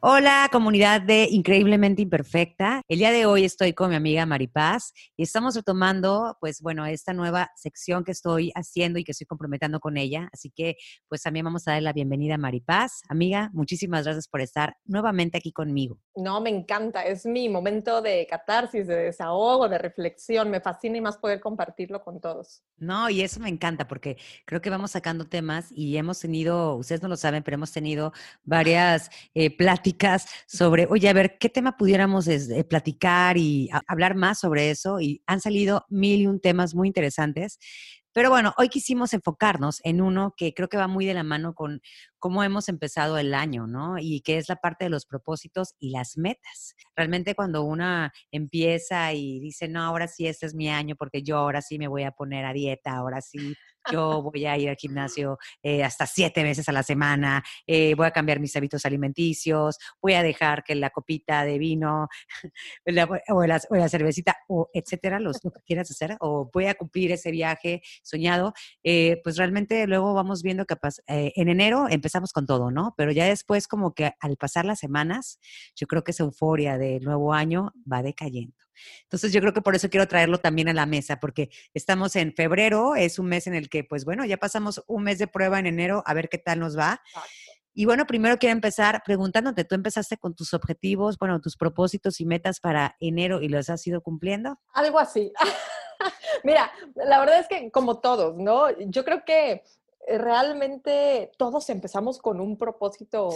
Hola, comunidad de Increíblemente Imperfecta. El día de hoy estoy con mi amiga Maripaz y estamos retomando, pues bueno, esta nueva sección que estoy haciendo y que estoy comprometiendo con ella. Así que, pues también vamos a dar la bienvenida a Maripaz. Amiga, muchísimas gracias por estar nuevamente aquí conmigo. No, me encanta. Es mi momento de catarsis, de desahogo, de reflexión. Me fascina y más poder compartirlo con todos. No, y eso me encanta porque creo que vamos sacando temas y hemos tenido, ustedes no lo saben, pero hemos tenido varias eh, pláticas sobre, oye, a ver, ¿qué tema pudiéramos este, platicar y hablar más sobre eso? Y han salido mil y un temas muy interesantes. Pero bueno, hoy quisimos enfocarnos en uno que creo que va muy de la mano con cómo hemos empezado el año, ¿no? Y que es la parte de los propósitos y las metas. Realmente cuando una empieza y dice, no, ahora sí, este es mi año porque yo ahora sí me voy a poner a dieta, ahora sí yo voy a ir al gimnasio eh, hasta siete veces a la semana, eh, voy a cambiar mis hábitos alimenticios, voy a dejar que la copita de vino o, la, cervecita, o etcétera, lo que quieras hacer, o voy a cumplir ese viaje soñado, eh, pues realmente luego vamos viendo que en enero empezamos con todo, ¿no? Pero ya después como que al pasar las semanas, yo creo que esa euforia del nuevo año va decayendo. Entonces yo creo que por eso quiero traerlo también a la mesa, porque estamos en febrero, es un mes en el que, pues bueno, ya pasamos un mes de prueba en enero, a ver qué tal nos va. Y bueno, primero quiero empezar preguntándote, ¿tú empezaste con tus objetivos, bueno, tus propósitos y metas para enero y los has ido cumpliendo? Algo así. Mira, la verdad es que como todos, ¿no? Yo creo que realmente todos empezamos con un propósito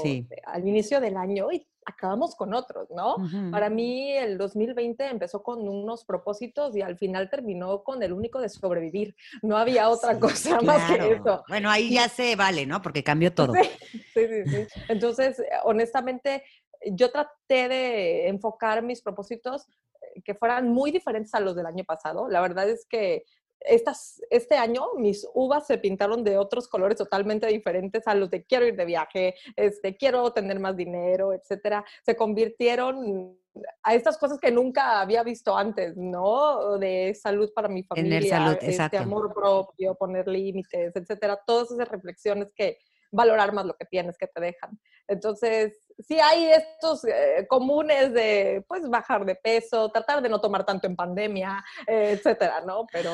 al inicio del año y acabamos con otros, ¿no? Para mí el 2020 empezó con unos propósitos y al final terminó con el único de sobrevivir. No había otra cosa más que eso. Bueno, ahí ya se vale, ¿no? Porque cambió todo. Sí, sí, sí. Entonces, honestamente, yo traté de enfocar mis propósitos eh, que fueran muy diferentes a los del año pasado. La verdad es que estas, este año mis uvas se pintaron de otros colores totalmente diferentes a los de quiero ir de viaje, este, quiero tener más dinero, etcétera. Se convirtieron a estas cosas que nunca había visto antes, ¿no? De salud para mi familia, salud, este, amor propio, poner límites, etcétera. Todas esas reflexiones que valorar más lo que tienes, que te dejan. Entonces, sí hay estos eh, comunes de, pues, bajar de peso, tratar de no tomar tanto en pandemia, eh, etcétera, ¿no? Pero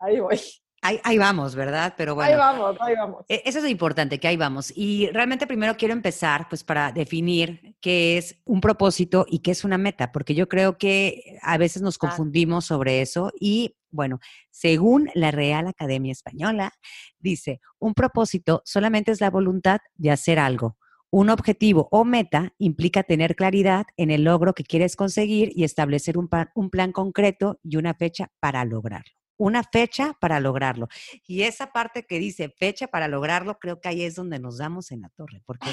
ahí voy. Ahí, vamos, ¿verdad? Pero bueno. Ahí vamos, ahí vamos. E, eso es lo importante, que ahí vamos. Y realmente primero quiero empezar, pues, para definir qué es un propósito y qué es una meta, porque yo creo que a veces nos confundimos sobre eso y bueno, según la Real Academia Española, dice, un propósito solamente es la voluntad de hacer algo. Un objetivo o meta implica tener claridad en el logro que quieres conseguir y establecer un, plan concreto y una fecha para lograrlo. Una fecha para lograrlo. Y esa parte que dice fecha para lograrlo, creo que ahí es donde nos damos en la torre, porque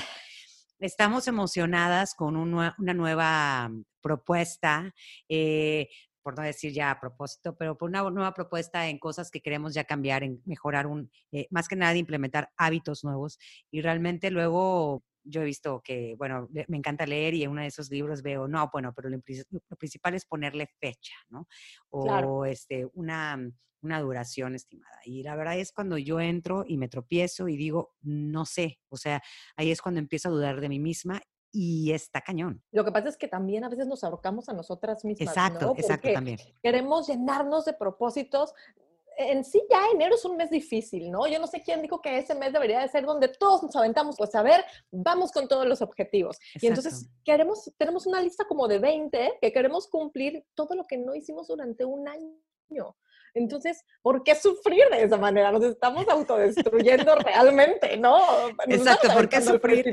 estamos emocionadas con una nueva propuesta. Eh, por no decir ya a propósito, pero por una nueva propuesta en cosas que queremos ya cambiar, en mejorar un, eh, más que nada implementar hábitos nuevos. Y realmente luego yo he visto que, bueno, me encanta leer y en uno de esos libros veo, no, bueno, pero lo, principal es ponerle fecha, ¿no? O este, una, una duración estimada. Y la verdad es cuando yo entro y me tropiezo y digo, no sé, o sea, ahí es cuando empiezo a dudar de mí misma y está cañón. Lo que pasa es que también a veces nos ahorcamos a nosotras mismas. Exacto, exacto también. Queremos llenarnos de propósitos. En sí ya enero es un mes difícil, ¿no? Yo no sé quién dijo que ese mes debería de ser donde todos nos aventamos, pues a ver, vamos con todos los objetivos. Y entonces queremos, tenemos una lista como de 20 que queremos cumplir todo lo que no hicimos durante un año. Entonces, ¿por qué sufrir de esa manera? Nos estamos autodestruyendo realmente, ¿no? Exacto, ¿por qué sufrir?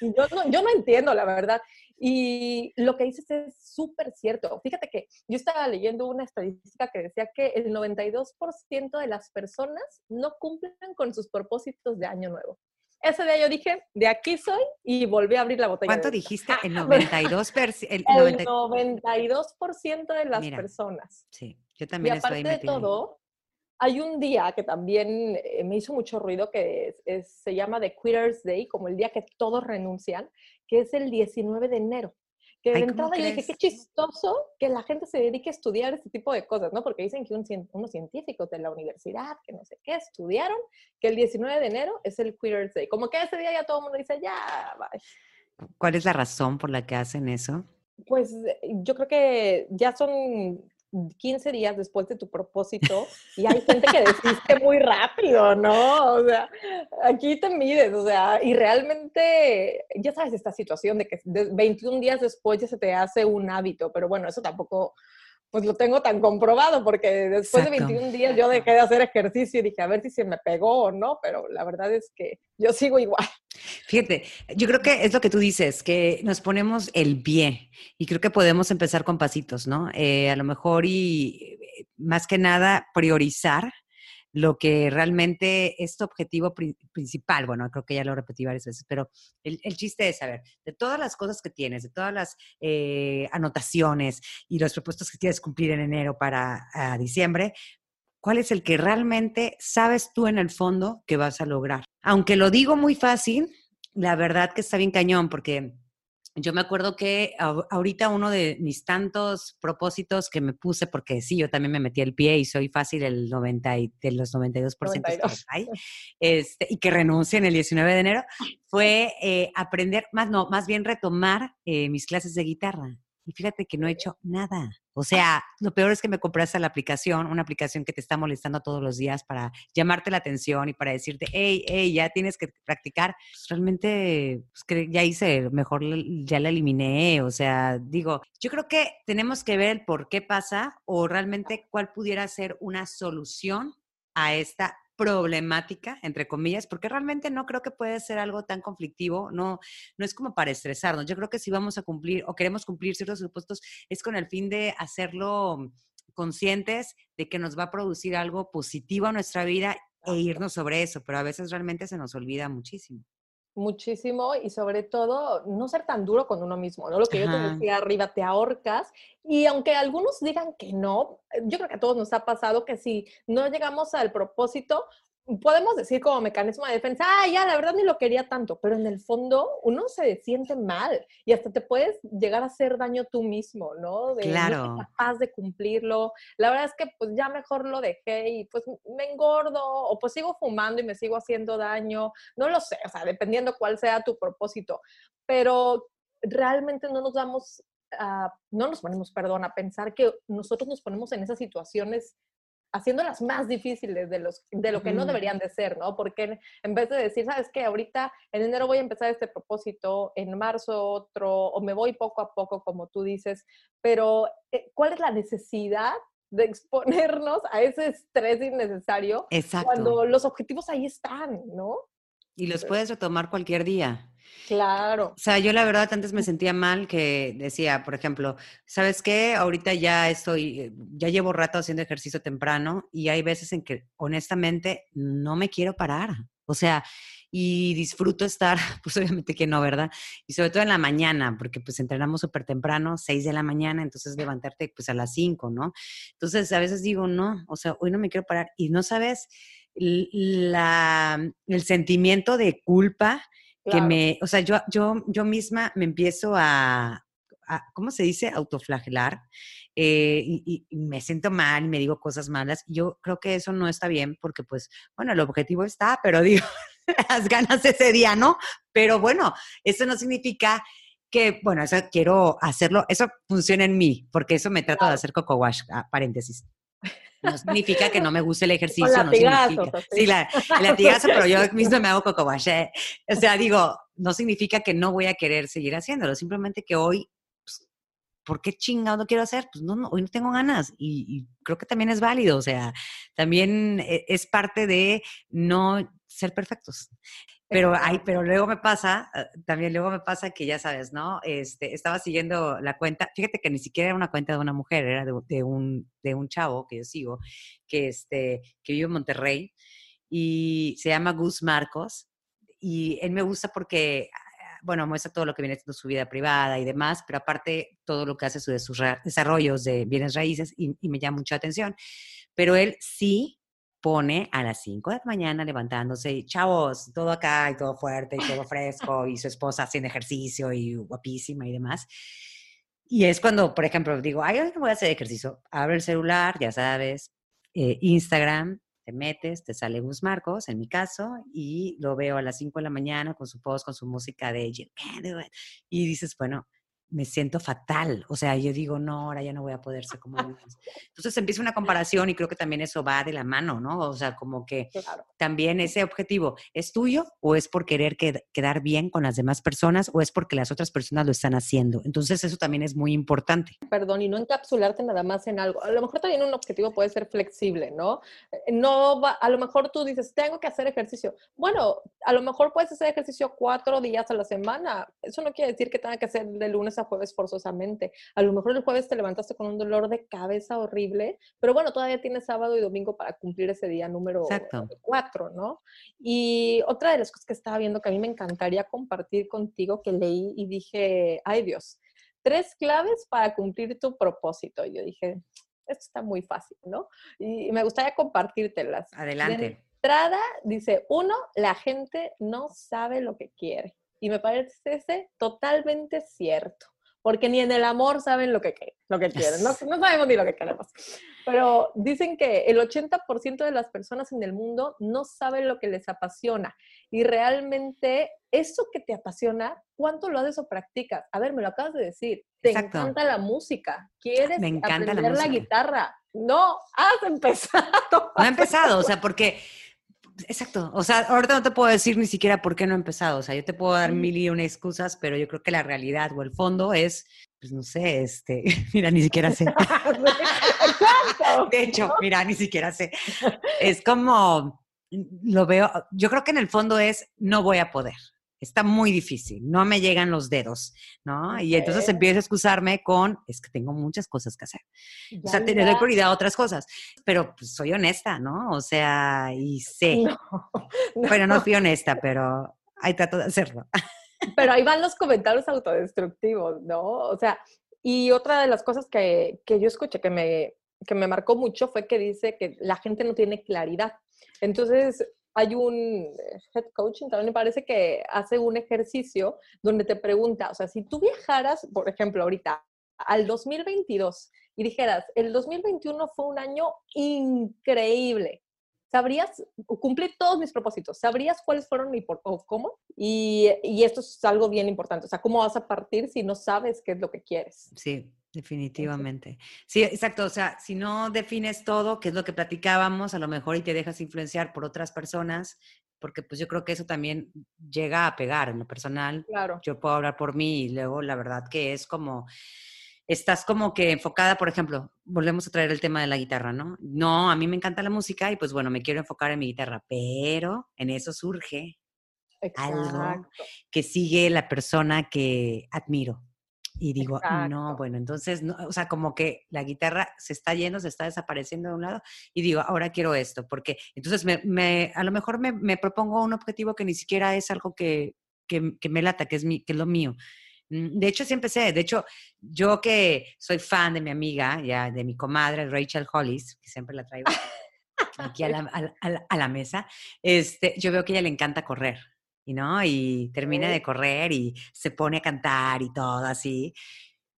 Yo no, yo no entiendo, la verdad. Y lo que dices es súper cierto. Fíjate que yo estaba leyendo una estadística que decía que el 92% de las personas no cumplen con sus propósitos de año nuevo. Ese día yo dije, de aquí soy y volví a abrir la botella. ¿Cuánto dijiste? El 92%. El, 92% de las personas. Sí, yo también y aparte de todo, hay un día que también eh, me hizo mucho ruido que se llama The Quitter's Day, como el día que todos renuncian, que es el 19 de enero. Que de entrada yo dije, qué chistoso que la gente se dedique a estudiar este tipo de cosas, ¿no? Porque dicen que unos científicos de la universidad, que no sé qué, estudiaron que el 19 de enero es el Quitter's Day. Como que ese día ya todo el mundo dice, ya, bye. ¿Cuál es la razón por la que hacen eso? Pues eh, yo creo que ya son 15 días después de tu propósito y hay gente que desiste muy rápido, ¿no? O sea, aquí te mides, o sea, y realmente, ya sabes esta situación de que 21 días después ya se te hace un hábito, pero bueno, eso tampoco pues lo tengo tan comprobado, porque después de 21 días yo dejé de hacer ejercicio y dije, a ver si se me pegó o no, pero la verdad es que yo sigo igual. Fíjate, yo creo que es lo que tú dices, que nos ponemos el pie y creo que podemos empezar con pasitos, ¿no? Eh, a lo mejor y eh, más que nada priorizar lo que realmente es tu objetivo principal. Bueno, creo que ya lo repetí varias veces, pero el, chiste es saber de todas las cosas que tienes, de todas las eh, anotaciones y los propuestos que quieres cumplir en enero para diciembre, ¿cuál es el que realmente sabes tú en el fondo que vas a lograr? Aunque lo digo muy fácil, la verdad que está bien cañón porque yo me acuerdo que ahorita uno de mis tantos propósitos que me puse, porque sí, yo también me metí el pie y soy fácil el 90 de los 92%, 92. Hay, este, y que renuncie en el 19 de enero, fue eh, aprender, más no, más bien retomar eh, mis clases de guitarra. Y fíjate que no he hecho nada. O sea, lo peor es que me compraste la aplicación, una aplicación que te está molestando todos los días para llamarte la atención y para decirte, hey, hey, ya tienes que practicar. Pues, realmente, pues, ya hice, mejor ya la eliminé. O sea, digo, yo creo que tenemos que ver el por qué pasa o realmente cuál pudiera ser una solución a esta problemática, entre comillas, porque realmente no creo que puede ser algo tan conflictivo, no, no es como para estresarnos. Yo creo que si vamos a cumplir o queremos cumplir ciertos supuestos es con el fin de hacerlo conscientes de que nos va a producir algo positivo a nuestra vida e irnos sobre eso, pero a veces realmente se nos olvida muchísimo muchísimo y sobre todo no ser tan duro con uno mismo, ¿no? Lo que yo te decía arriba, te ahorcas y aunque algunos digan que no, yo creo que a todos nos ha pasado que si no llegamos al propósito, podemos decir como mecanismo de defensa, ah, ya, la verdad ni lo quería tanto, pero en el fondo uno se siente mal y hasta te puedes llegar a hacer daño tú mismo, ¿no? De claro. no capaz de cumplirlo. La verdad es que pues ya mejor lo dejé y pues me engordo o pues sigo fumando y me sigo haciendo daño, no lo sé, o sea, dependiendo cuál sea tu propósito, pero realmente no nos damos, no nos ponemos, perdón, a pensar que nosotros nos ponemos en esas situaciones haciéndolas más difíciles de, los, de lo que no deberían de ser, ¿no? Porque en vez de decir, sabes que ahorita en enero voy a empezar este propósito, en marzo otro, o me voy poco a poco, como tú dices, pero eh, ¿cuál es la necesidad de exponernos a ese estrés innecesario cuando los objetivos ahí están, ¿no? Y los puedes retomar cualquier día. Claro. O sea, yo la verdad antes me sentía mal que decía, por ejemplo, ¿sabes qué? Ahorita ya estoy, eh, ya llevo rato haciendo ejercicio temprano y hay veces en que honestamente no me quiero parar. O sea, y disfruto estar, pues obviamente que no, ¿verdad? Y sobre todo en la mañana, porque pues entrenamos súper temprano, 6 de la mañana, entonces levantarte pues a las 5, ¿no? Entonces a veces digo, no, o sea, hoy no me quiero parar. Y no sabes la, el sentimiento de culpa que me, o sea, yo, yo, yo misma me empiezo a, ¿cómo se dice? Autoflagelar. Eh, y, me siento mal y me digo cosas malas. Yo creo que eso no está bien porque, pues, bueno, el objetivo está, pero digo, las ganas ese día, ¿no? Pero bueno, eso no significa que, bueno, eso quiero hacerlo, eso funciona en mí, porque eso me trato de hacer coco wash, ah, paréntesis. No significa que no me guste el ejercicio, no significa. Sí, la, el latigazo, pero yo mismo me hago coco wash. Eh. O sea, digo, no significa que no voy a querer seguir haciéndolo, simplemente que hoy, pues, ¿por qué chingado no quiero hacer? Pues no, no, hoy no tengo ganas y, y creo que también es válido, o sea, también e, es parte de no ser perfectos. Pero, ay, pero luego me pasa, ah, también luego me pasa que ya sabes, ¿no? Este, estaba siguiendo la cuenta, fíjate que ni siquiera era una cuenta de una mujer, era de, de un, de un chavo que yo sigo, que, este, que vive en Monterrey y se llama Gus Marcos. Y él me gusta porque, ah, bueno, muestra todo lo que viene siendo su vida privada y demás, pero aparte todo lo que hace de sus desarrollos de bienes raíces y, y me llama mucha atención. Pero él sí pone a las 5 de la mañana levantándose y chavos, todo acá y todo fuerte y todo fresco y su esposa haciendo ejercicio y guapísima y demás. Y es cuando, por ejemplo, digo, ay, hoy voy a hacer ejercicio. Abre el celular, ya sabes, eh, Instagram, te metes, te sale Gus Marcos, en mi caso, y lo veo a las 5 de la mañana con su post, con su música de Jill Y dices, bueno, me siento fatal. O sea, yo digo, no, ahora ya no voy a poder ser como antes. Entonces empieza una comparación y creo que también eso va de la mano, ¿no? O sea, como que también ese objetivo, ¿es tuyo o es por querer quedar bien con las demás personas o es porque las otras personas lo están haciendo? Entonces eso también es muy importante. Perdón, y no encapsularte nada más en algo. A lo mejor también un objetivo puede ser flexible, ¿no? Eh, no va, a lo mejor tú dices, tengo que hacer ejercicio. Bueno, a lo mejor puedes hacer ejercicio cuatro días a la semana. Eso no quiere decir que tenga que hacer de lunes a jueves forzosamente. A lo mejor el jueves te levantaste con un dolor de cabeza horrible, pero bueno, todavía tienes sábado y domingo para cumplir ese día número cuatro, ¿no? Y otra de las cosas que estaba viendo que a mí me encantaría compartir contigo, que leí y dije, ay Dios, tres claves para cumplir tu propósito. Y yo dije, esto está muy fácil, ¿no? Y me gustaría compartírtelas. Adelante. entrada, dice, uno, la gente no sabe lo que quiere. Y me parece totalmente cierto porque ni en el amor saben lo que, lo que quieren, no, no sabemos ni lo que queremos. Pero dicen que el 80% de las personas en el mundo no saben lo que les apasiona y realmente eso que te apasiona, ¿cuánto lo haces o practicas? A ver, me lo acabas de decir, te encanta la música, quieres me encanta aprender la, la guitarra. No, has empezado. No he empezado, o sea, porque Exacto. O sea, ahorita no te puedo decir ni siquiera por qué no he empezado. O sea, yo te puedo dar mil y una excusas, pero yo creo que la realidad o el fondo es, pues no sé, este, mira, ni siquiera sé. De hecho, mira, ni siquiera sé. Es como, lo veo, yo creo que en el fondo es, no voy a poder está muy difícil, no me llegan los dedos, ¿no? Y entonces empiezo a excusarme con, es que tengo muchas cosas que hacer. o sea, tener prioridad a otras cosas, pero pues, soy honesta, ¿no? O sea, y sé. Bueno, no fui honesta, pero ahí trato de hacerlo. Pero ahí van los comentarios autodestructivos, ¿no? O sea, y otra de las cosas que, que yo escuché que me, que me marcó mucho fue que dice que la gente no tiene claridad. Entonces, hay un eh, head coaching, también me parece que hace un ejercicio donde te pregunta, o sea, si tú viajaras, por ejemplo, ahorita al 2022 y dijeras, el 2021 fue un año increíble, ¿sabrías, cumplir todos mis propósitos, sabrías cuáles fueron y por, o cómo? Y, y, esto es algo bien importante, o sea, ¿cómo vas a partir si no sabes qué es lo que quieres? Sí, Definitivamente. Sí, exacto. O sea, si no defines todo, que es lo que platicábamos, a lo mejor y te dejas influenciar por otras personas, porque pues yo creo que eso también llega a pegar en lo personal. Claro. Yo puedo hablar por mí y luego la verdad que es como, estás como que enfocada, por ejemplo, volvemos a traer el tema de la guitarra, ¿no? No, a mí me encanta la música y pues bueno, me quiero enfocar en mi guitarra, pero en eso surge algo que sigue la persona que admiro y digo, no, bueno, entonces, no, o sea, como que la guitarra se está yendo, se está desapareciendo de un lado y digo, ahora quiero esto, porque entonces me, me a lo mejor me, me, propongo un objetivo que ni siquiera es algo que, que, que me lata, que es, mi, que es lo mío. Mm, de hecho, sí empecé. De hecho, yo que soy fan de mi amiga, ya de mi comadre Rachel Hollis, que siempre la traigo aquí a la, a, la, a la, mesa, este, yo veo que a ella le encanta correr. Y, ¿no? y termina de correr y se pone a cantar y todo así.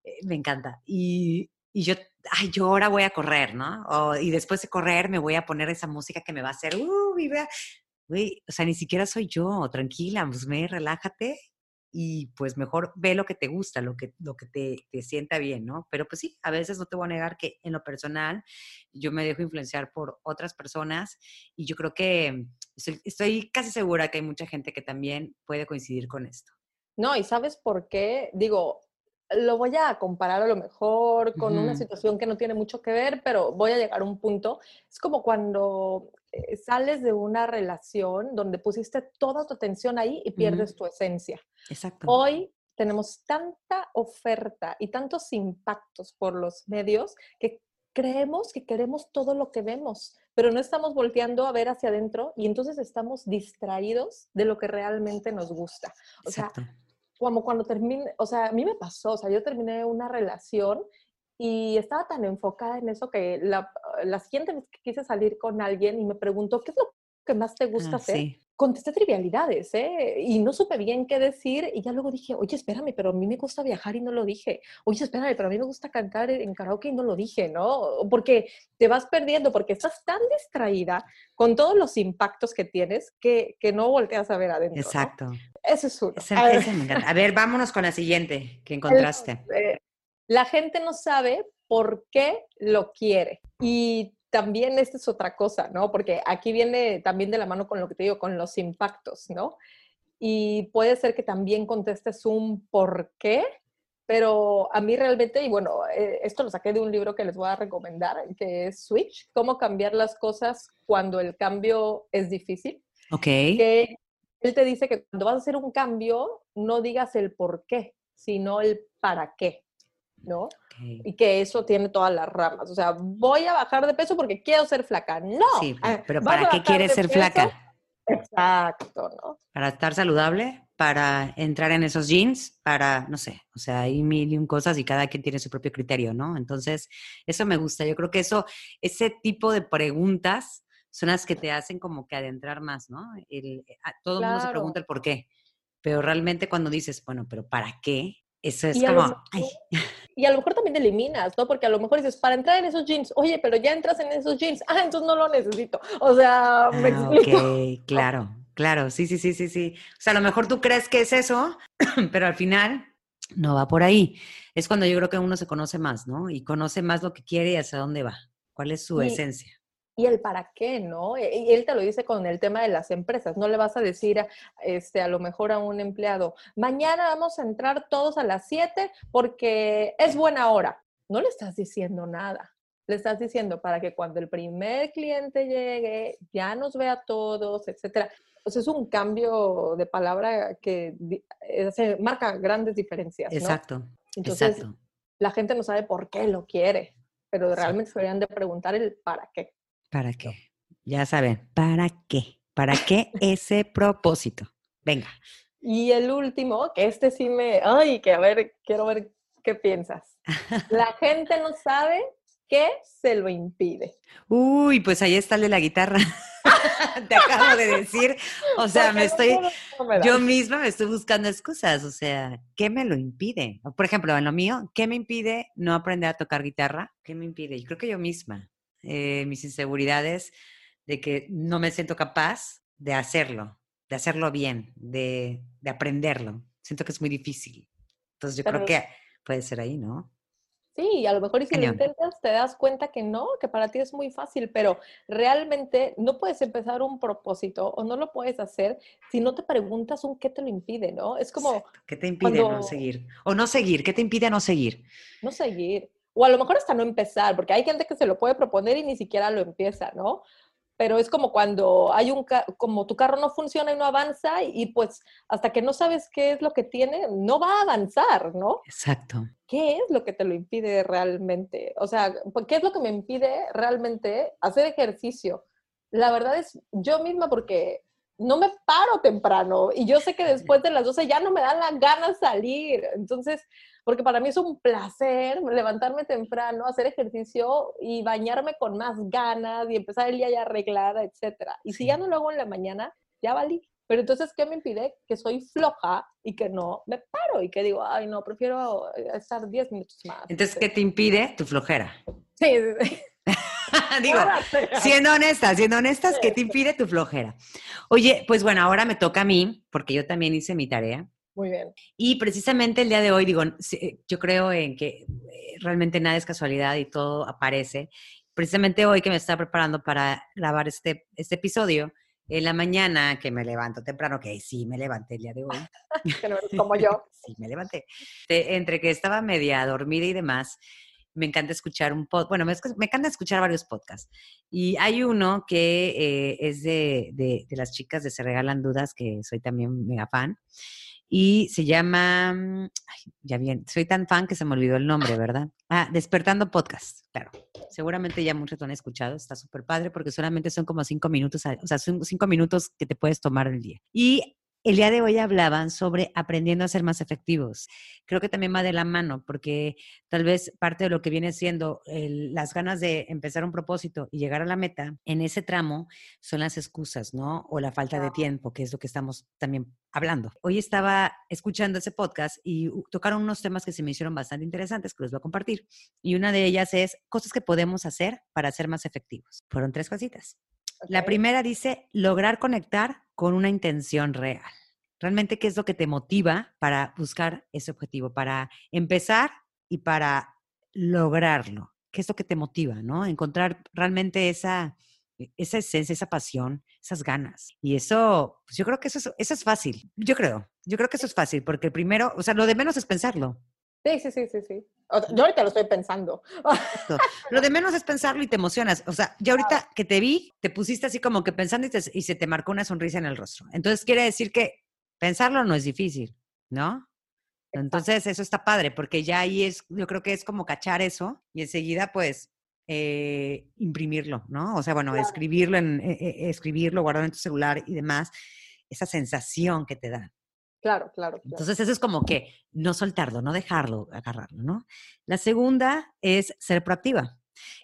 Eh, me encanta. Y, y yo, ay, yo ahora voy a correr, ¿no? O, y después de correr me voy a poner esa música que me va a hacer, uh, viva. Uy, o sea, ni siquiera soy yo, tranquila, pues me relájate y pues mejor ve lo que te gusta, lo que, lo que te, te, sienta bien, ¿no? Pero pues sí, a veces no te voy a negar que en lo personal yo me dejo influenciar por otras personas y yo creo que estoy, estoy casi segura que hay mucha gente que también puede coincidir con esto. No, y ¿sabes por qué? Digo, lo voy a comparar a lo mejor con una situación que no tiene mucho que ver, pero voy a llegar a un punto. Es como cuando eh, sales de una relación donde pusiste toda tu atención ahí y pierdes tu esencia. Exacto. Hoy tenemos tanta oferta y tantos impactos por los medios que creemos que queremos todo lo que vemos, pero no estamos volteando a ver hacia adentro y entonces estamos distraídos de lo que realmente nos gusta. O sea, como cuando terminé, o sea, a mí me pasó, o sea, yo terminé una relación y estaba tan enfocada en eso que la, la siguiente vez que quise salir con alguien y me preguntó, ¿qué es lo que más te gusta ah, hacer? Contesté trivialidades, ¿eh? Y no supe bien qué decir y ya luego dije, oye, espérame, pero a mí me gusta viajar y no lo dije. Oye, espérame, pero a mí me gusta cantar en karaoke y no lo dije, ¿no? Porque te vas perdiendo, porque estás tan distraída con todos los impactos que tienes que, que no volteas a ver adentro. Exacto. Ese es uno. a, ver. vámonos con la siguiente que encontraste. la gente no sabe por qué lo quiere. Y también esta es otra cosa, ¿no? Porque aquí viene también de la mano con lo que te digo, con los impactos, ¿no? Y puede ser que también contestes un por qué, pero a mí realmente, y bueno, eh, esto lo saqué de un libro que les voy a recomendar, que es Switch, cómo cambiar las cosas cuando el cambio es difícil. Ok. Que él te dice que cuando vas a hacer un cambio, no digas el por qué, sino el para qué, ¿no? Y que eso tiene todas las ramas. O sea, voy a bajar de peso porque quiero ser flaca. No. Sí, ah, pero ¿para qué quieres ser flaca? Exacto, ¿no? Para estar saludable, para entrar en esos jeans, para, no sé, o sea, hay mil y un cosas y cada quien tiene su propio criterio, ¿no? Entonces, eso me gusta. Yo creo que eso, ese tipo de preguntas son las que te hacen como que adentrar más, ¿no? El, eh, todo el mundo se pregunta el por qué, pero realmente cuando dices, bueno, pero ¿para qué? Eso es como... y a lo mejor también te eliminas, ¿no? Porque a lo mejor dices, para entrar en esos jeans, oye, pero ya entras en esos jeans, ah, entonces no lo necesito. O sea, me ah, explico. Ok, claro, claro, sí, sí, sí, sí, sí. O sea, a lo mejor tú crees que es eso, pero al final no va por ahí. Es cuando yo creo que uno se conoce más, ¿no? Y conoce más lo que quiere y hacia dónde va. ¿Cuál es su esencia? Y el para qué, ¿no? E, y él te lo dice con el tema de las empresas. No le vas a decir, este, a lo mejor a un empleado, mañana vamos a entrar todos a las 7 porque es buena hora. No le estás diciendo nada. Le estás diciendo para que cuando el primer cliente llegue, ya nos vea todos, etcétera. O sea, es un cambio de palabra que eh, marca grandes diferencias. ¿no? Exacto. Entonces, la gente no sabe por qué lo quiere, pero realmente se deberían de preguntar el para qué. ¿Para qué? Ya saben, ¿para qué? ¿Para qué ese propósito? Venga. Y el último, que este sí me, ay, que a ver, quiero ver qué piensas. La gente no sabe qué se lo impide. Uy, pues ahí está de la guitarra. Te acabo de decir, o sea, me estoy, yo misma me estoy buscando excusas, o sea, ¿qué me lo impide? Por ejemplo, en lo mío, ¿qué me impide no aprender a tocar guitarra? ¿Qué me impide? Yo creo que yo misma. Eh, mis inseguridades de que no me siento capaz de hacerlo, de hacerlo bien, de, aprenderlo. Siento que es muy difícil. Entonces yo creo que puede ser ahí, ¿no? Sí, a lo mejor si lo intentas te das cuenta que no, que para ti es muy fácil, pero realmente no puedes empezar un propósito o no lo puedes hacer si no te preguntas un qué te lo impide, ¿no? Es como... ¿Qué te impide no seguir? O no seguir, ¿qué te impide no seguir? No seguir o a lo mejor hasta no empezar, porque hay gente que se lo puede proponer y ni siquiera lo empieza, ¿no? Pero es como cuando hay un, como tu carro no funciona y no avanza y, pues hasta que no sabes qué es lo que tiene, no va a avanzar, ¿no? Exacto. ¿Qué es lo que te lo impide realmente? O sea, ¿qué es lo que me impide realmente hacer ejercicio? La verdad es yo misma porque no me paro temprano y yo sé que después de las 12 ya no me dan las ganas salir. Entonces, porque para mí es un placer levantarme temprano, hacer ejercicio y bañarme con más ganas y empezar el día ya arreglada, etcétera. Y si ya no lo hago en la mañana, ya valí. Pero entonces, ¿qué me impide? Que soy floja y que no me paro y que digo, ay, no, prefiero eh, estar 10 minutos más. Entonces, ¿qué te impide? Tu flojera. Sí, Digo, siendo honestas, siendo honestas, ¿qué te impide tu flojera? Oye, pues bueno, ahora me toca a mí, porque yo también hice mi tarea. Muy bien. Y precisamente el día de hoy, digo, yo creo en que eh, realmente nada es casualidad y todo aparece. Precisamente hoy que me estaba preparando para grabar este, este episodio, en la mañana que me levanto temprano, que sí me levanté el día de hoy. que no eres como yo. sí, me levanté. entre que estaba media dormida y demás, me encanta escuchar un podcast, bueno, me, me, encanta escuchar varios podcasts. Y hay uno que eh, es de, de, de, las chicas de Se Regalan Dudas, que soy también mega fan. Y se llama, ay, ya bien, soy tan fan que se me olvidó el nombre, ¿verdad? Ah, Despertando Podcast, claro. Seguramente ya muchos lo han escuchado, está súper padre porque solamente son como cinco minutos, o sea, son cinco minutos que te puedes tomar el día. Y el día de hoy hablaban sobre aprendiendo a ser más efectivos. Creo que también va de la mano, porque tal vez parte de lo que viene siendo el, las ganas de empezar un propósito y llegar a la meta, en ese tramo son las excusas, ¿no? O la falta de tiempo, que es lo que estamos también hablando. Hoy estaba escuchando ese podcast y tocaron unos temas que se me hicieron bastante interesantes, que los voy a compartir. Y una de ellas es cosas que podemos hacer para ser más efectivos. Fueron tres cositas. La primera dice lograr conectar con una intención real. Realmente, ¿qué es lo que te motiva para buscar ese objetivo, para empezar y para lograrlo? ¿Qué es lo que te motiva, no? Encontrar realmente esa, e, esa esencia, esa pasión, esas ganas. Y eso, pues yo creo que eso es, eso es fácil. Yo creo, yo creo que eso es fácil, porque primero, o sea, lo de menos es pensarlo. Sí, sí, sí, sí, sí. Yo ahorita lo estoy pensando. Lo de menos es pensarlo y te emocionas. O sea, yo ahorita que te vi, te pusiste así como que pensando y, y, se te marcó una sonrisa en el rostro. Entonces quiere decir que pensarlo no es difícil, ¿no? Entonces eso está padre, porque ya ahí es, yo creo que es como cachar eso y enseguida pues eh, imprimirlo, ¿no? O sea, bueno, escribirlo, en, eh, escribirlo, guardarlo en tu celular y demás, esa sensación que te da. Claro, claro, Entonces eso es como que no soltarlo, no dejarlo, agarrarlo, ¿no? La segunda es ser proactiva.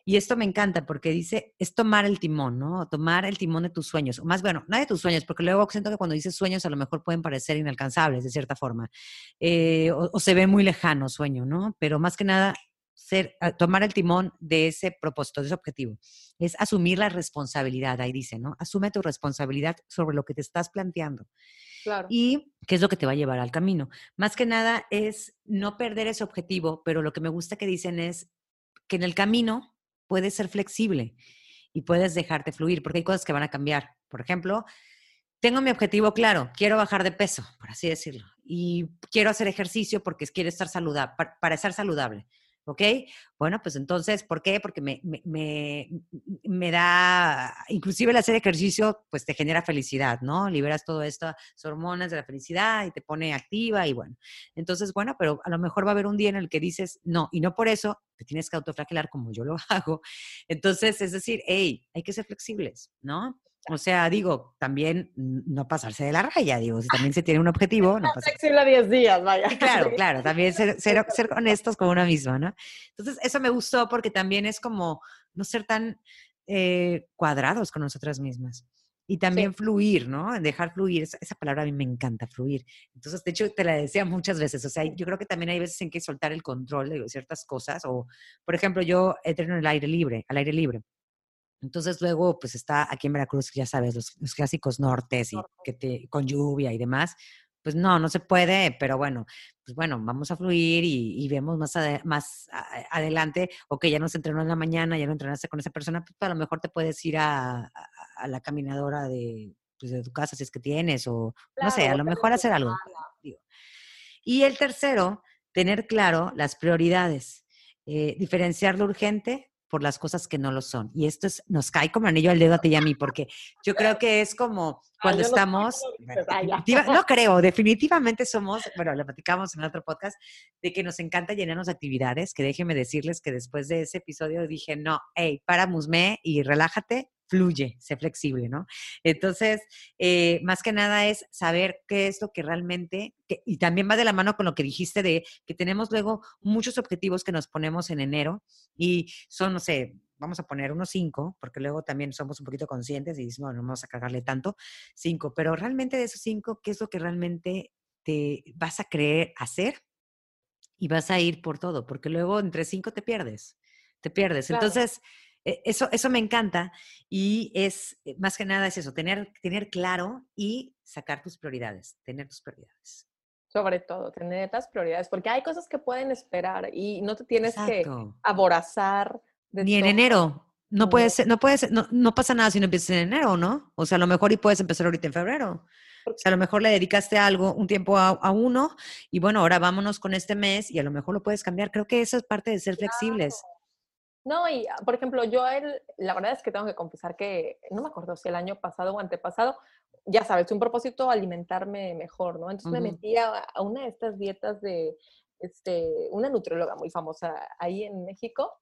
Y esto me encanta porque dice, es tomar el timón, ¿no? Tomar el timón de tus sueños. O más, bueno, no de tus sueños, porque luego siento que cuando dices sueños a lo mejor pueden parecer inalcanzables de cierta forma. Eh, o, se ve muy lejano sueño, ¿no? Pero más que nada, ser, tomar el timón de ese propósito, de ese objetivo. Es asumir la responsabilidad, ahí dice, ¿no? Asume tu responsabilidad sobre lo que te estás planteando. Claro. Y qué es lo que te va a llevar al camino. Más que nada es no perder ese objetivo, pero lo que me gusta que dicen es que en el camino puedes ser flexible y puedes dejarte fluir, porque hay cosas que van a cambiar. Por ejemplo, tengo mi objetivo claro, quiero bajar de peso, por así decirlo, y quiero hacer ejercicio porque quiero estar saludable, para, para estar saludable. ¿Ok? Bueno, pues entonces, ¿por qué? Porque me, me, me, da, inclusive el hacer ejercicio, pues te genera felicidad, ¿no? Liberas todo esto, hormonas de la felicidad y te pone activa y bueno. Entonces, bueno, pero a lo mejor va a haber un día en el que dices, no, y no por eso te tienes que autoflagelar como yo lo hago. Entonces, es decir, hey, hay que ser flexibles, ¿no? O sea, digo, también no pasarse de la raya, digo, si también se tiene un objetivo, no flexible a 10 días, vaya. Claro, claro, también ser, ser, ser, honestos con uno mismo, ¿no? Entonces, eso me gustó porque también es como no ser tan eh, cuadrados con nosotras mismas. Y también sí. fluir, ¿no? Dejar fluir, esa, esa, palabra a mí me encanta, fluir. Entonces, de hecho, te la decía muchas veces, o sea, yo creo que también hay veces en que soltar el control de ciertas cosas, o, por ejemplo, yo entreno en el aire libre, al aire libre. Entonces luego, pues está aquí en Veracruz, ya sabes, los, los clásicos nortes y que te, con lluvia y demás. Pues no, no se puede, pero bueno, pues bueno, vamos a fluir y, y vemos más, ade más adelante, o que ya no se entrenó en la mañana, ya no entrenaste con esa persona, pues a lo mejor te puedes ir a, a, a la caminadora de, pues, de tu casa si es que tienes, o claro, no sé, a lo mejor hacer algo. Digo. Y el tercero, tener claro las prioridades, eh, diferenciar lo urgente por las cosas que no lo son. Y esto es, nos cae como anillo al dedo a ti y a mí, porque yo creo que es como cuando Ay, estamos, no, no creo, definitivamente somos, bueno, le platicamos en otro podcast, de que nos encanta llenarnos de actividades, que déjenme decirles que después de ese episodio dije, no, hey, para musme y relájate, fluye, sé flexible, ¿no? Entonces, eh, más que nada es saber qué es lo que realmente, que, y también va de la mano con lo que dijiste de que tenemos luego muchos objetivos que nos ponemos en enero y son, no sé, vamos a poner unos cinco, porque luego también somos un poquito conscientes y dices, no, no vamos a cargarle tanto, cinco, pero realmente de esos cinco, ¿qué es lo que realmente te vas a creer hacer? Y vas a ir por todo, porque luego entre cinco te pierdes, te pierdes. Claro. Entonces, e, eso, eso me encanta y es, eh, más que nada es eso, tener, tener claro y sacar tus prioridades, tener tus prioridades. Sobre todo, tener las prioridades, porque hay cosas que pueden esperar y no te tienes Exacto. que aborazar. Ni en enero. No, no puede ser, no puede ser, no, no pasa nada si no empiezas en enero, ¿no? O sea, a lo mejor y puedes empezar ahorita en febrero. O sea, a lo mejor le dedicaste algo, un tiempo a, uno y bueno, ahora vámonos con este mes y a lo mejor lo puedes cambiar. Creo que eso es parte de ser flexibles. No, y ah, por ejemplo, yo él, la verdad es que tengo que confesar que, no me acuerdo si el año pasado o antepasado, ya sabes, un propósito alimentarme mejor, ¿no? Entonces me metí a, a, una de estas dietas de este, una nutrióloga muy famosa ahí en México,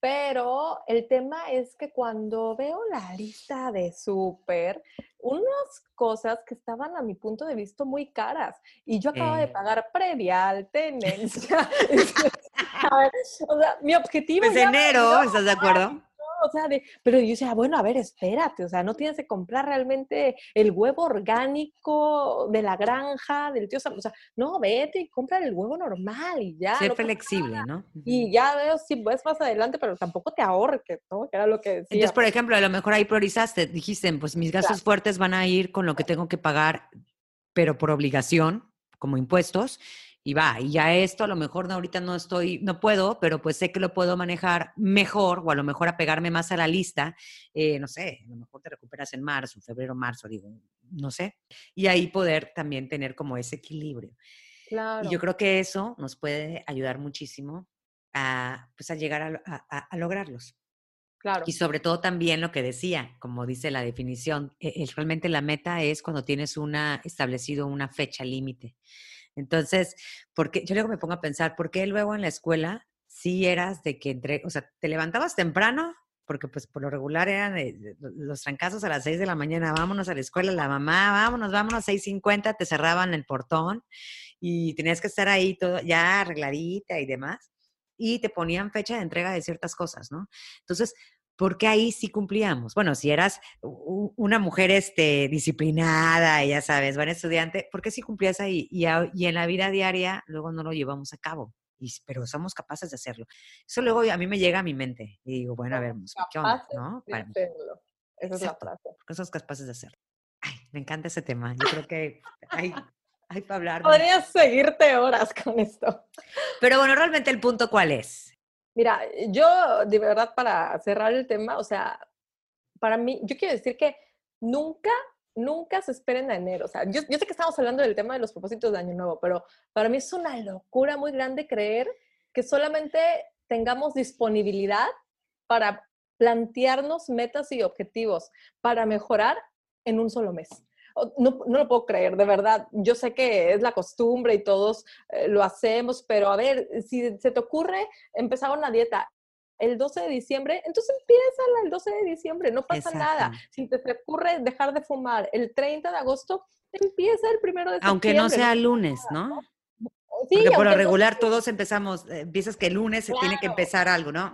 pero el tema es que cuando veo la lista de súper, unas cosas que estaban a mi punto de vista muy caras y yo acabo de pagar previal, tenencia. o sea, mi objetivo... Pues enero, ¿estás de acuerdo? O sea, pero yo decía, bueno, a ver, espérate, o sea, no tienes que comprar realmente el huevo orgánico de la granja, del tío, o sea, no, vete y compra el huevo normal y ya. Ser flexible, ¿no? Y ya veo si ves más adelante, pero tampoco te ahorques, ¿no? Que era lo que decía. Entonces, por ejemplo, a lo mejor ahí priorizaste, dijiste, pues mis gastos fuertes van a ir con lo que tengo que pagar, pero por obligación, como impuestos, y va, y ya esto a lo mejor no, ahorita no estoy, no puedo, pero pues sé que lo puedo manejar mejor o a lo mejor apegarme más a la lista, eh, no sé, a lo mejor te recuperas en marzo, febrero, marzo, digo, no sé, y ahí poder también tener como ese equilibrio. Claro. Y yo creo que eso nos puede ayudar muchísimo a, pues a llegar a, a, lograrlos. Claro. Y sobre todo también lo que decía, como dice la definición, e, realmente la meta es cuando tienes una establecido una fecha límite. Entonces, porque yo luego me pongo a pensar, ¿por qué luego en la escuela sí eras de que entre, o sea, te levantabas temprano? Porque pues por lo regular eran los trancazos a las 6 de la mañana, vámonos a la escuela, la mamá, vámonos, vámonos, 6.50, te cerraban el portón y tenías que estar ahí todo ya arregladita y demás. Y te ponían fecha de entrega de ciertas cosas, ¿no? Entonces, porque ahí sí cumplíamos. Bueno, si eras una mujer este, disciplinada, ya sabes, buen estudiante, ¿por qué sí cumplías ahí? Y, en la vida diaria luego no lo llevamos a cabo, y, pero somos capaces de hacerlo. Eso luego a mí me llega a mi mente y digo, bueno, a ver, ¿qué onda? ¿no? Para hacerlo. Esa es la frase. Porque sos capaces de hacerlo. Ay, me encanta ese tema. Yo creo que hay, hay para hablar. Podrías seguirte horas con esto. Pero bueno, realmente el punto cuál es Mira, yo de verdad para cerrar el tema, o sea, para mí, yo quiero decir que nunca, nunca se esperen a enero. O sea, yo, sé que estamos hablando del tema de los propósitos de Año Nuevo, pero para mí es una locura muy grande creer que solamente tengamos disponibilidad para plantearnos metas y objetivos para mejorar en un solo mes no, no, lo puedo creer, de verdad. Yo sé que es la costumbre y todos eh, lo hacemos, pero a ver, si se te ocurre empezar una dieta el 12 de diciembre, entonces empieza el 12 de diciembre, no pasa nada. Si te, ocurre dejar de fumar el 30 de agosto, empieza el primero de septiembre. Aunque no sea lunes, ¿no? Sí, Porque por lo regular todos empezamos, eh, empiezas que el lunes se tiene que empezar algo, ¿no?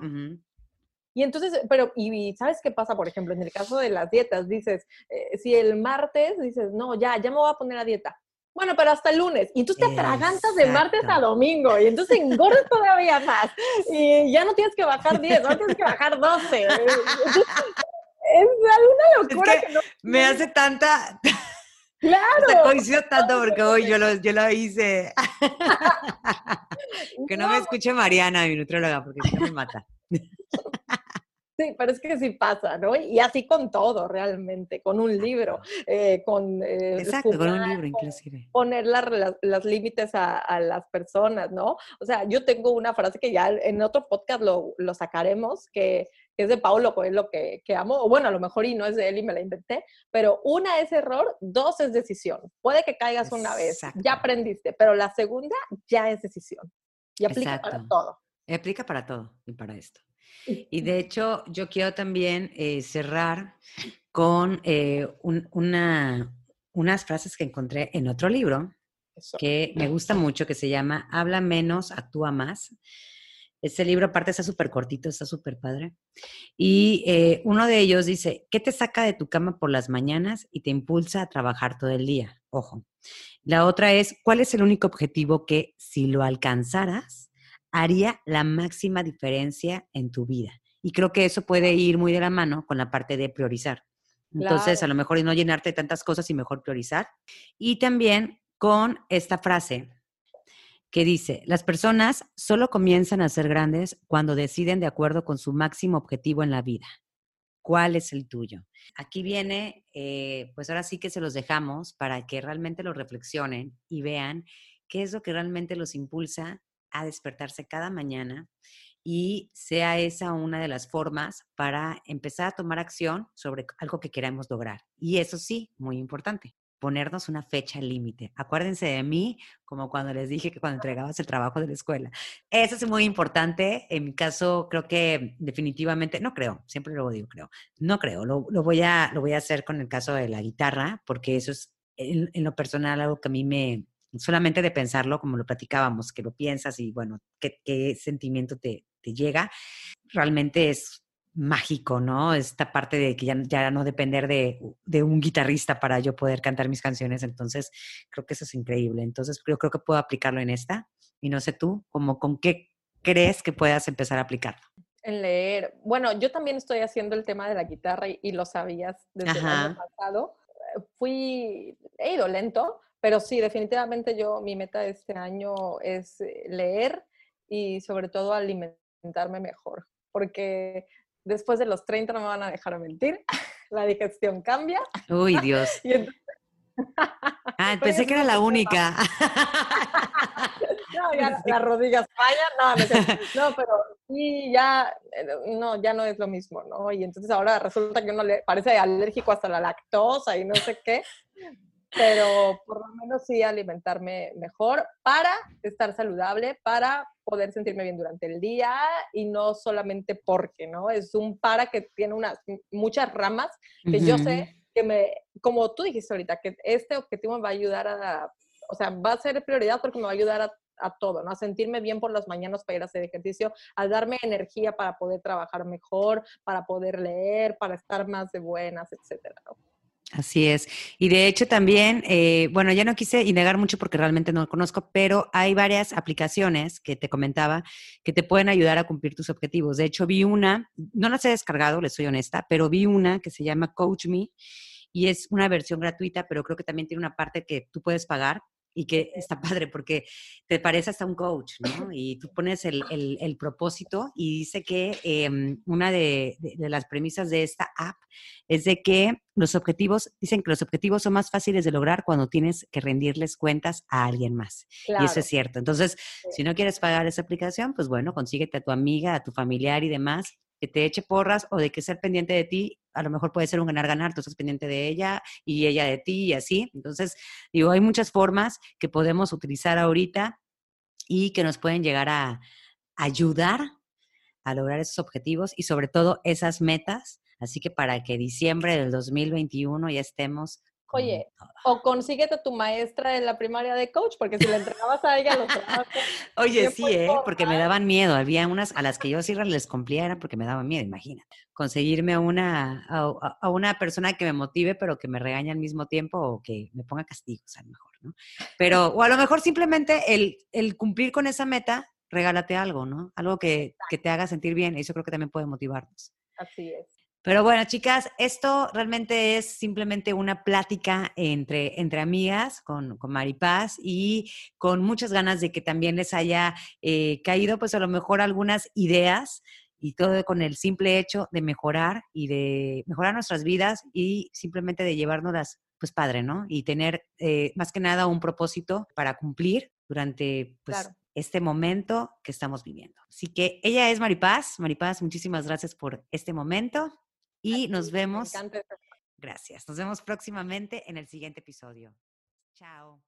Y entonces, pero, y, ¿sabes qué pasa? Por ejemplo, en el caso de las dietas, dices, eh, si el martes dices, no, ya, ya me voy a poner a dieta. Bueno, pero hasta el lunes. Y entonces te atragantas de martes a domingo. Y entonces engordas todavía más. Y ya no tienes que bajar 10, ahora tienes que bajar 12. es alguna locura que, no... Me hace tanta... Claro. Te coincido tanto porque hoy yo lo, yo lo hice. que no, me escuche Mariana, mi nutrióloga, porque si no me mata. Sí, pero es que sí pasa, ¿no? Y así con todo realmente, con un libro, eh, con... Eh, Exacto, con un libro inclusive. Poner las, límites a, las personas, ¿no? O sea, yo tengo una frase que ya en otro podcast lo, sacaremos, que, es de Paulo Coelho, que, que amo, o bueno, a lo mejor y no es de él y me la inventé, pero una es error, dos es decisión. Puede que caigas una vez, ya aprendiste, pero la segunda ya es decisión. Y aplica para todo. Aplica para todo y para esto. Y de hecho, yo quiero también eh, cerrar con eh, una, unas frases que encontré en otro libro que me gusta mucho, que se llama Habla menos, actúa más. Ese libro aparte está súper cortito, está súper padre. Y eh, uno de ellos dice, ¿qué te saca de tu cama por las mañanas y te impulsa a trabajar todo el día? Ojo. La otra es, ¿cuál es el único objetivo que si lo alcanzaras, haría la máxima diferencia en tu vida. Y creo que eso puede ir muy de la mano con la parte de priorizar. Entonces, a lo mejor no llenarte de tantas cosas y mejor priorizar. Y también con esta frase que dice, las personas solo comienzan a ser grandes cuando deciden de acuerdo con su máximo objetivo en la vida. ¿Cuál es el tuyo? Aquí viene, eh, pues ahora sí que se los dejamos para que realmente lo reflexionen y vean qué es lo que realmente los impulsa a despertarse cada mañana y sea esa una de las formas para empezar a tomar acción sobre algo que queramos lograr. Y eso sí, muy importante, ponernos una fecha límite. Acuérdense de mí, como cuando les dije que cuando entregabas el trabajo de la escuela. Eso es muy importante. En mi caso, creo que definitivamente, no creo, siempre lo digo, creo, no creo, lo, voy, a, lo voy a hacer con el caso de la guitarra, porque eso es en, lo personal algo que a mí me, solamente de pensarlo, como lo platicábamos, que lo piensas y bueno, qué, qué sentimiento te, te llega, realmente es mágico, ¿no? Esta parte de que ya, ya no depender de, de, un guitarrista para yo poder cantar mis canciones, entonces creo que eso es increíble. Entonces yo creo que puedo aplicarlo en esta y no sé tú, como con qué crees que puedas empezar a aplicarlo. En leer. Bueno, yo también estoy haciendo el tema de la guitarra y, lo sabías desde el año pasado. Fui, he ido lento, pero sí, definitivamente yo, mi meta de este año es eh, leer y sobre todo alimentar mejor, porque después de los 30 no me van a dejar mentir, la digestión cambia. Uy, Dios. ah, pensé que era la única. no, ya las rodillas fallan, no, no, pero sí, ya, eh, no, ya no es lo mismo, ¿no? Y entonces ahora resulta que uno le parece alérgico hasta la lactosa y no sé qué, pero por lo menos sí alimentarme mejor para estar saludable, para poder sentirme bien durante el día y no solamente porque, ¿no? Es un para que tiene unas muchas ramas que yo sé que me, como tú dijiste ahorita, que este objetivo me va a ayudar a, o sea, va a ser prioridad porque me va a ayudar a, a todo, ¿no? A sentirme bien por las mañanas para ir a hacer ejercicio, a darme energía para poder trabajar mejor, para poder leer, para estar más de buenas, etcétera, ¿no? Así es. Y de hecho también, eh, bueno, ya no quise indagar mucho porque realmente no lo conozco, pero hay varias aplicaciones que te comentaba que te pueden ayudar a cumplir tus objetivos. De hecho, vi una, no las he descargado, les soy honesta, pero vi una que se llama Coach Me y es una versión gratuita, pero creo que también tiene una parte que tú puedes pagar y que está padre porque te parece hasta un coach, ¿no? Y tú pones el, el, propósito y dice que em, una de, de, las premisas de esta app es de que los objetivos, dicen que los objetivos son más fáciles de lograr cuando tienes que rendirles cuentas a alguien más. Y eso es cierto. Entonces, si no quieres pagar esa aplicación, pues bueno, consíguete a tu amiga, a tu familiar y demás que te eche porras o de que ser pendiente de ti, a lo mejor puede ser un ganar-ganar, tú estás pendiente de ella y ella de ti y así. Entonces, digo, hay muchas formas que podemos utilizar ahorita y que nos pueden llegar a ayudar a lograr esos objetivos y sobre todo esas metas. Así que para que diciembre del 2021 ya estemos Oye, o consíguete a tu maestra en la primaria de coach, porque si le entregabas a ella los Oye, sí, ¿eh? porque me daban miedo. Había unas a las que yo sí les cumplía, era porque me daban miedo, imagínate. Conseguirme a una, a, una persona que me motive, pero que me regañe al mismo tiempo o que me ponga castigos a lo mejor, ¿no? Pero, o a lo mejor simplemente el, el cumplir con esa meta, regálate algo, ¿no? Algo que, que te haga sentir bien. Eso creo que también puede motivarnos. Así es. Pero bueno, chicas, esto realmente es simplemente una plática entre, entre amigas con, con Maripaz y con muchas ganas de que también les haya eh, caído pues a lo mejor algunas ideas y todo con el simple hecho de mejorar y de mejorar nuestras vidas y simplemente de llevárnoslas pues padre, ¿no? Y tener eh, más que nada un propósito para cumplir durante pues, este momento que estamos viviendo. Así que ella es Maripaz. Maripaz, muchísimas gracias por este momento. Y nos vemos. Gracias. Nos vemos próximamente en el siguiente episodio. Chao.